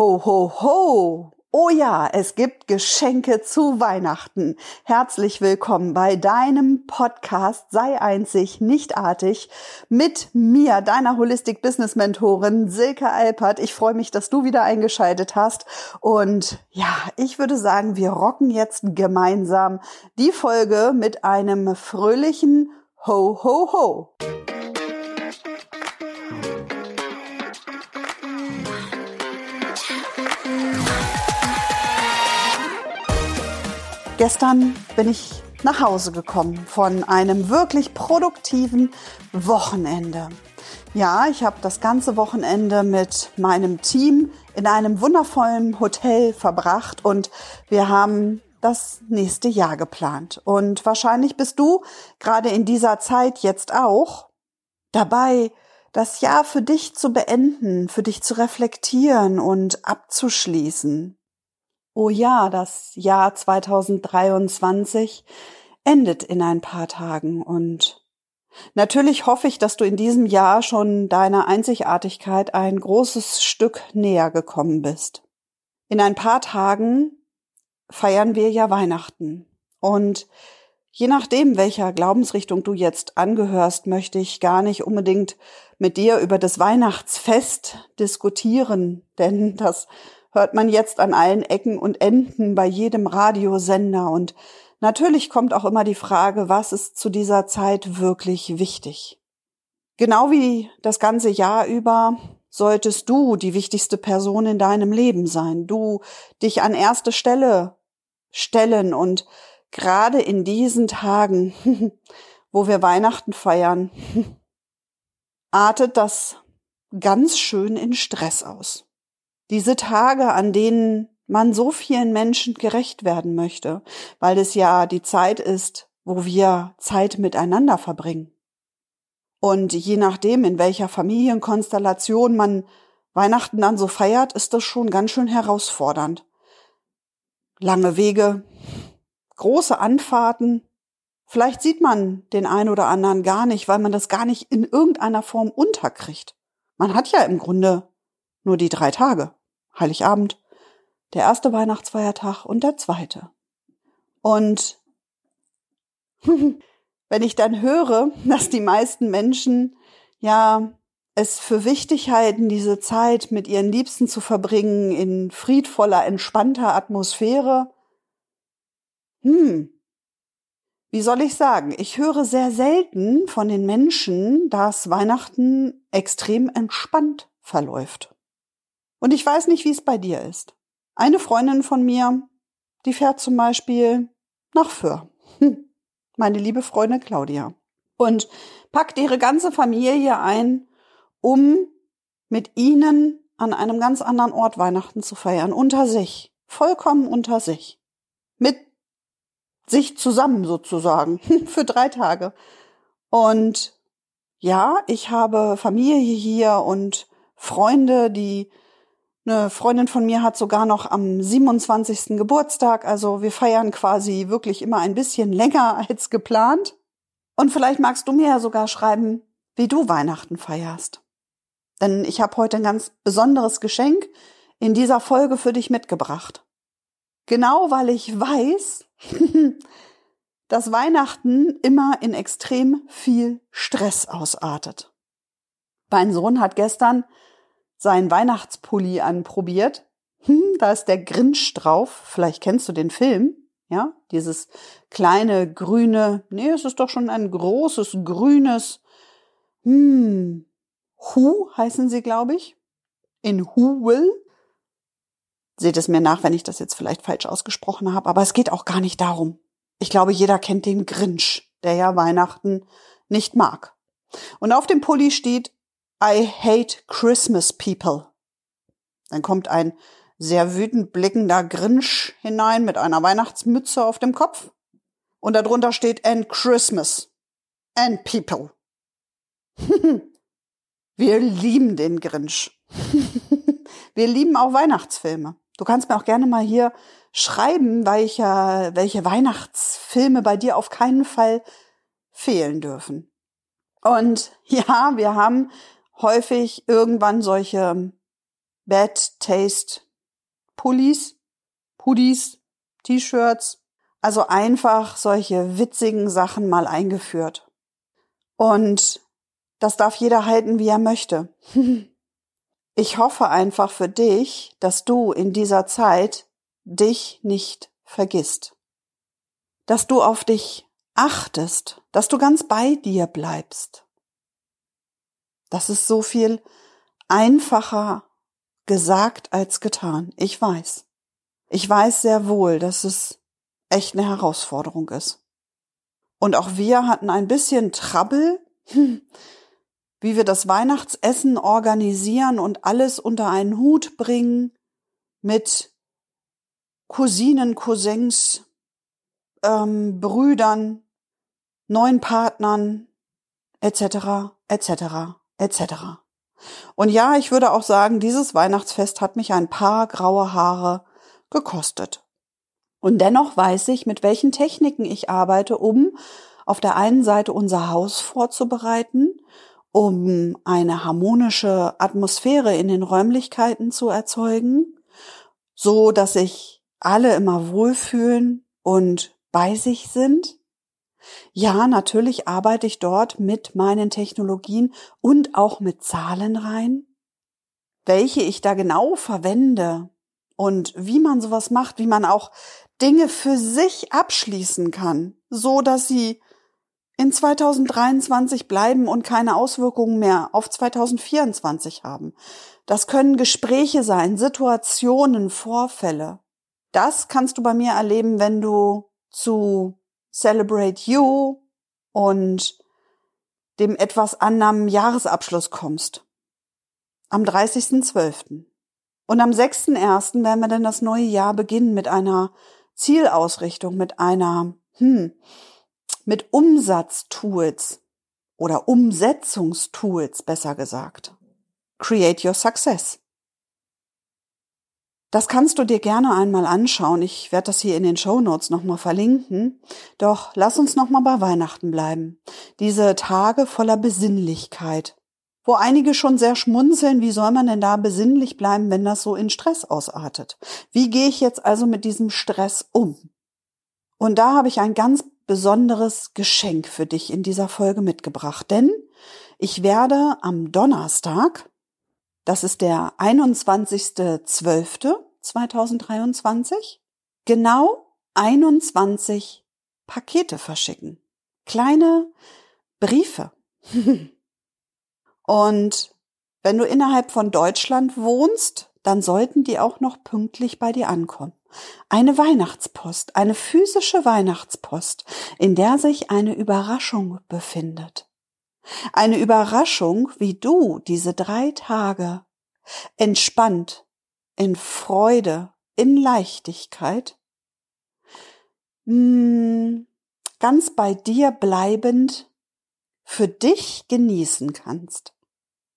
Ho, ho, ho! Oh ja, es gibt Geschenke zu Weihnachten. Herzlich willkommen bei deinem Podcast Sei einzig, nichtartig mit mir, deiner Holistic Business Mentorin Silke Alpert. Ich freue mich, dass du wieder eingeschaltet hast. Und ja, ich würde sagen, wir rocken jetzt gemeinsam die Folge mit einem fröhlichen Ho, ho, ho. Gestern bin ich nach Hause gekommen von einem wirklich produktiven Wochenende. Ja, ich habe das ganze Wochenende mit meinem Team in einem wundervollen Hotel verbracht und wir haben das nächste Jahr geplant. Und wahrscheinlich bist du gerade in dieser Zeit jetzt auch dabei, das Jahr für dich zu beenden, für dich zu reflektieren und abzuschließen. Oh ja, das Jahr 2023 endet in ein paar Tagen. Und natürlich hoffe ich, dass du in diesem Jahr schon deiner Einzigartigkeit ein großes Stück näher gekommen bist. In ein paar Tagen feiern wir ja Weihnachten. Und Je nachdem, welcher Glaubensrichtung du jetzt angehörst, möchte ich gar nicht unbedingt mit dir über das Weihnachtsfest diskutieren, denn das hört man jetzt an allen Ecken und Enden bei jedem Radiosender. Und natürlich kommt auch immer die Frage, was ist zu dieser Zeit wirklich wichtig? Genau wie das ganze Jahr über solltest du die wichtigste Person in deinem Leben sein. Du dich an erste Stelle stellen und gerade in diesen Tagen, wo wir Weihnachten feiern, artet das ganz schön in Stress aus. Diese Tage, an denen man so vielen Menschen gerecht werden möchte, weil es ja die Zeit ist, wo wir Zeit miteinander verbringen. Und je nachdem, in welcher Familienkonstellation man Weihnachten dann so feiert, ist das schon ganz schön herausfordernd. Lange Wege, große Anfahrten, vielleicht sieht man den einen oder anderen gar nicht, weil man das gar nicht in irgendeiner Form unterkriegt. Man hat ja im Grunde nur die drei Tage. Heiligabend, der erste Weihnachtsfeiertag und der zweite. Und wenn ich dann höre, dass die meisten Menschen ja es für wichtig halten, diese Zeit mit ihren Liebsten zu verbringen in friedvoller, entspannter Atmosphäre, hm, wie soll ich sagen, ich höre sehr selten von den Menschen, dass Weihnachten extrem entspannt verläuft. Und ich weiß nicht, wie es bei dir ist. Eine Freundin von mir, die fährt zum Beispiel nach Föhr. Hm. Meine liebe Freundin Claudia. Und packt ihre ganze Familie ein, um mit ihnen an einem ganz anderen Ort Weihnachten zu feiern. Unter sich. Vollkommen unter sich. Mit sich zusammen sozusagen. Für drei Tage. Und ja, ich habe Familie hier und Freunde, die eine Freundin von mir hat sogar noch am 27. Geburtstag, also wir feiern quasi wirklich immer ein bisschen länger als geplant. Und vielleicht magst du mir ja sogar schreiben, wie du Weihnachten feierst. Denn ich habe heute ein ganz besonderes Geschenk in dieser Folge für dich mitgebracht. Genau weil ich weiß, dass Weihnachten immer in extrem viel Stress ausartet. Mein Sohn hat gestern seinen Weihnachtspulli anprobiert. Hm, da ist der Grinch drauf. Vielleicht kennst du den Film. Ja, dieses kleine grüne, nee, es ist doch schon ein großes grünes, hm, Hu heißen sie, glaube ich. In Who Will. Seht es mir nach, wenn ich das jetzt vielleicht falsch ausgesprochen habe, aber es geht auch gar nicht darum. Ich glaube, jeder kennt den Grinch, der ja Weihnachten nicht mag. Und auf dem Pulli steht I hate Christmas people. Dann kommt ein sehr wütend blickender Grinch hinein mit einer Weihnachtsmütze auf dem Kopf. Und darunter steht and Christmas and people. Wir lieben den Grinch. Wir lieben auch Weihnachtsfilme. Du kannst mir auch gerne mal hier schreiben, welche, welche Weihnachtsfilme bei dir auf keinen Fall fehlen dürfen. Und ja, wir haben häufig irgendwann solche Bad Taste Pullis, Hoodies, T-Shirts, also einfach solche witzigen Sachen mal eingeführt. Und das darf jeder halten, wie er möchte. Ich hoffe einfach für dich, dass du in dieser Zeit dich nicht vergisst. Dass du auf dich achtest, dass du ganz bei dir bleibst. Das ist so viel einfacher gesagt als getan. Ich weiß. Ich weiß sehr wohl, dass es echt eine Herausforderung ist. Und auch wir hatten ein bisschen Trouble, wie wir das Weihnachtsessen organisieren und alles unter einen Hut bringen mit Cousinen, Cousins, ähm, Brüdern, neuen Partnern, etc., etc., etc. Und ja, ich würde auch sagen, dieses Weihnachtsfest hat mich ein paar graue Haare gekostet. Und dennoch weiß ich, mit welchen Techniken ich arbeite, um auf der einen Seite unser Haus vorzubereiten, um eine harmonische Atmosphäre in den Räumlichkeiten zu erzeugen, so dass sich alle immer wohlfühlen und bei sich sind. Ja, natürlich arbeite ich dort mit meinen Technologien und auch mit Zahlen rein. Welche ich da genau verwende, und wie man sowas macht, wie man auch Dinge für sich abschließen kann, so dass sie in 2023 bleiben und keine Auswirkungen mehr auf 2024 haben. Das können Gespräche sein, Situationen, Vorfälle. Das kannst du bei mir erleben, wenn du zu Celebrate You und dem etwas anderen Jahresabschluss kommst. Am 30.12. Und am 6.1. werden wir dann das neue Jahr beginnen mit einer Zielausrichtung, mit einer, hm, mit Umsatztools oder Umsetzungstools, besser gesagt. Create Your Success. Das kannst du dir gerne einmal anschauen. Ich werde das hier in den Show Notes nochmal verlinken. Doch lass uns nochmal bei Weihnachten bleiben. Diese Tage voller Besinnlichkeit wo einige schon sehr schmunzeln, wie soll man denn da besinnlich bleiben, wenn das so in Stress ausartet? Wie gehe ich jetzt also mit diesem Stress um? Und da habe ich ein ganz besonderes Geschenk für dich in dieser Folge mitgebracht, denn ich werde am Donnerstag, das ist der 21.12.2023, genau 21 Pakete verschicken. Kleine Briefe. Und wenn du innerhalb von Deutschland wohnst, dann sollten die auch noch pünktlich bei dir ankommen. Eine Weihnachtspost, eine physische Weihnachtspost, in der sich eine Überraschung befindet. Eine Überraschung, wie du diese drei Tage entspannt, in Freude, in Leichtigkeit, hm, ganz bei dir bleibend für dich genießen kannst.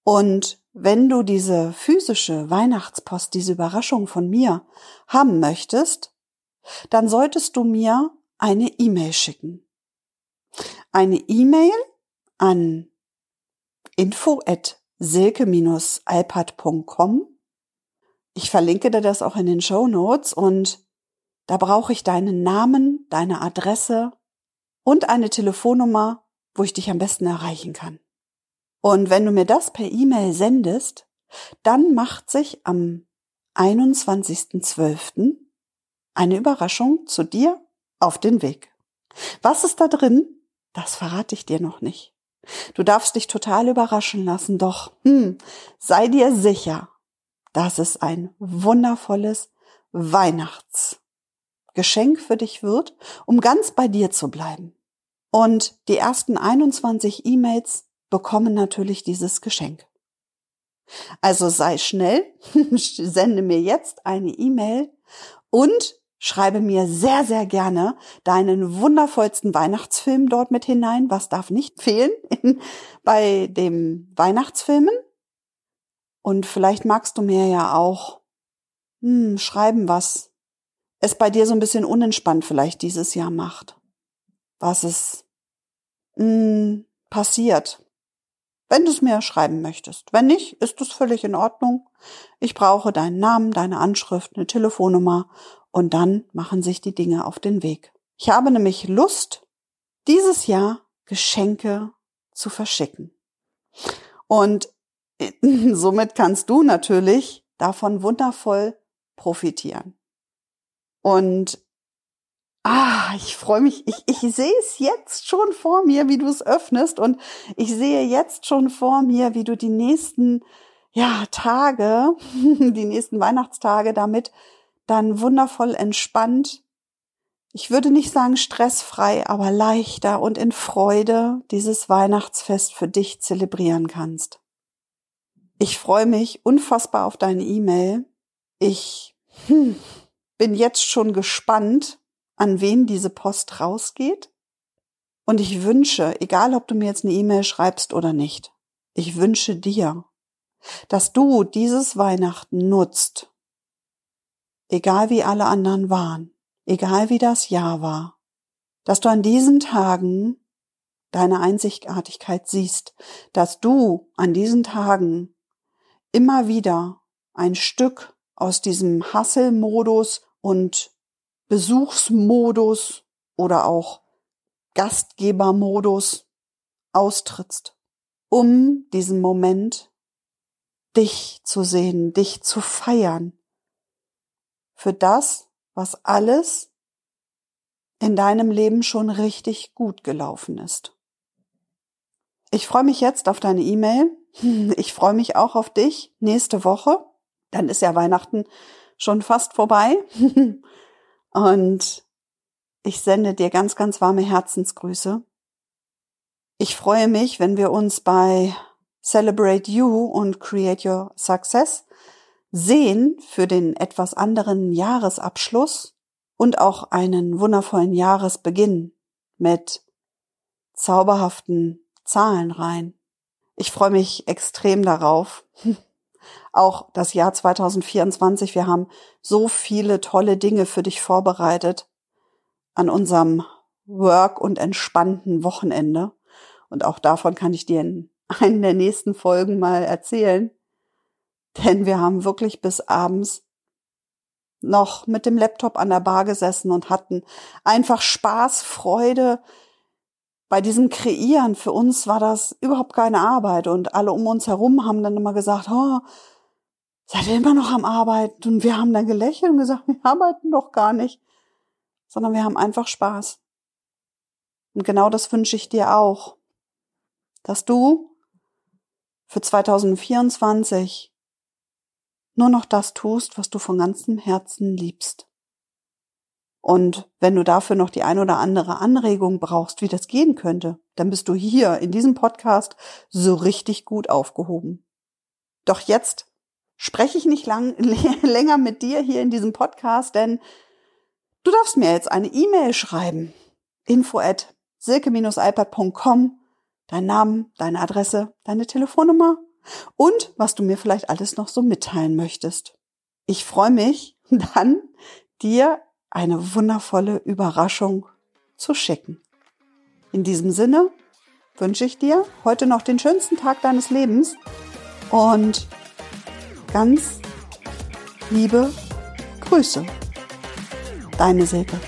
Und wenn du diese physische Weihnachtspost, diese Überraschung von mir haben möchtest, dann solltest du mir eine E-Mail schicken. Eine E-Mail an info at silke-alpert.com. Ich verlinke dir das auch in den Show Notes und da brauche ich deinen Namen, deine Adresse und eine Telefonnummer, wo ich dich am besten erreichen kann. Und wenn du mir das per E-Mail sendest, dann macht sich am 21.12. eine Überraschung zu dir auf den Weg. Was ist da drin? Das verrate ich dir noch nicht. Du darfst dich total überraschen lassen, doch hm, sei dir sicher, dass es ein wundervolles Weihnachtsgeschenk für dich wird, um ganz bei dir zu bleiben. Und die ersten 21 E-Mails bekommen natürlich dieses Geschenk. Also sei schnell, sende mir jetzt eine E-Mail und schreibe mir sehr, sehr gerne deinen wundervollsten Weihnachtsfilm dort mit hinein. Was darf nicht fehlen in, bei dem Weihnachtsfilmen? Und vielleicht magst du mir ja auch hm, schreiben, was es bei dir so ein bisschen unentspannt vielleicht dieses Jahr macht. Was es hm, passiert wenn du es mir schreiben möchtest. Wenn nicht, ist es völlig in Ordnung. Ich brauche deinen Namen, deine Anschrift, eine Telefonnummer und dann machen sich die Dinge auf den Weg. Ich habe nämlich Lust, dieses Jahr Geschenke zu verschicken. Und somit kannst du natürlich davon wundervoll profitieren. Und ah, ich freue mich, ich, ich sehe es jetzt schon vor mir, wie du es öffnest und ich sehe jetzt schon vor mir, wie du die nächsten ja, Tage, die nächsten Weihnachtstage damit dann wundervoll entspannt, ich würde nicht sagen stressfrei, aber leichter und in Freude dieses Weihnachtsfest für dich zelebrieren kannst. Ich freue mich unfassbar auf deine E-Mail. Ich hm, bin jetzt schon gespannt, an wen diese Post rausgeht. Und ich wünsche, egal ob du mir jetzt eine E-Mail schreibst oder nicht, ich wünsche dir, dass du dieses Weihnachten nutzt, egal wie alle anderen waren, egal wie das Jahr war, dass du an diesen Tagen deine Einzigartigkeit siehst, dass du an diesen Tagen immer wieder ein Stück aus diesem Hasselmodus und Besuchsmodus oder auch Gastgebermodus austrittst, um diesen Moment dich zu sehen, dich zu feiern für das, was alles in deinem Leben schon richtig gut gelaufen ist. Ich freue mich jetzt auf deine E-Mail. Ich freue mich auch auf dich nächste Woche. Dann ist ja Weihnachten schon fast vorbei. Und ich sende dir ganz, ganz warme Herzensgrüße. Ich freue mich, wenn wir uns bei Celebrate You und Create Your Success sehen für den etwas anderen Jahresabschluss und auch einen wundervollen Jahresbeginn mit zauberhaften Zahlen rein. Ich freue mich extrem darauf. Auch das Jahr 2024. Wir haben so viele tolle Dinge für dich vorbereitet an unserem Work und entspannten Wochenende. Und auch davon kann ich dir in einen der nächsten Folgen mal erzählen. Denn wir haben wirklich bis abends noch mit dem Laptop an der Bar gesessen und hatten einfach Spaß, Freude bei diesem Kreieren. Für uns war das überhaupt keine Arbeit und alle um uns herum haben dann immer gesagt, oh, seid ihr immer noch am Arbeiten? Und wir haben dann gelächelt und gesagt, wir arbeiten doch gar nicht, sondern wir haben einfach Spaß. Und genau das wünsche ich dir auch, dass du für 2024 nur noch das tust, was du von ganzem Herzen liebst. Und wenn du dafür noch die ein oder andere Anregung brauchst, wie das gehen könnte, dann bist du hier in diesem Podcast so richtig gut aufgehoben. Doch jetzt spreche ich nicht lang, länger mit dir hier in diesem Podcast, denn du darfst mir jetzt eine E-Mail schreiben. Info at silke-ipad.com, dein Name, deine Adresse, deine Telefonnummer und was du mir vielleicht alles noch so mitteilen möchtest. Ich freue mich dann, dir eine wundervolle Überraschung zu schicken. In diesem Sinne wünsche ich dir heute noch den schönsten Tag deines Lebens und ganz liebe Grüße. Deine Silke.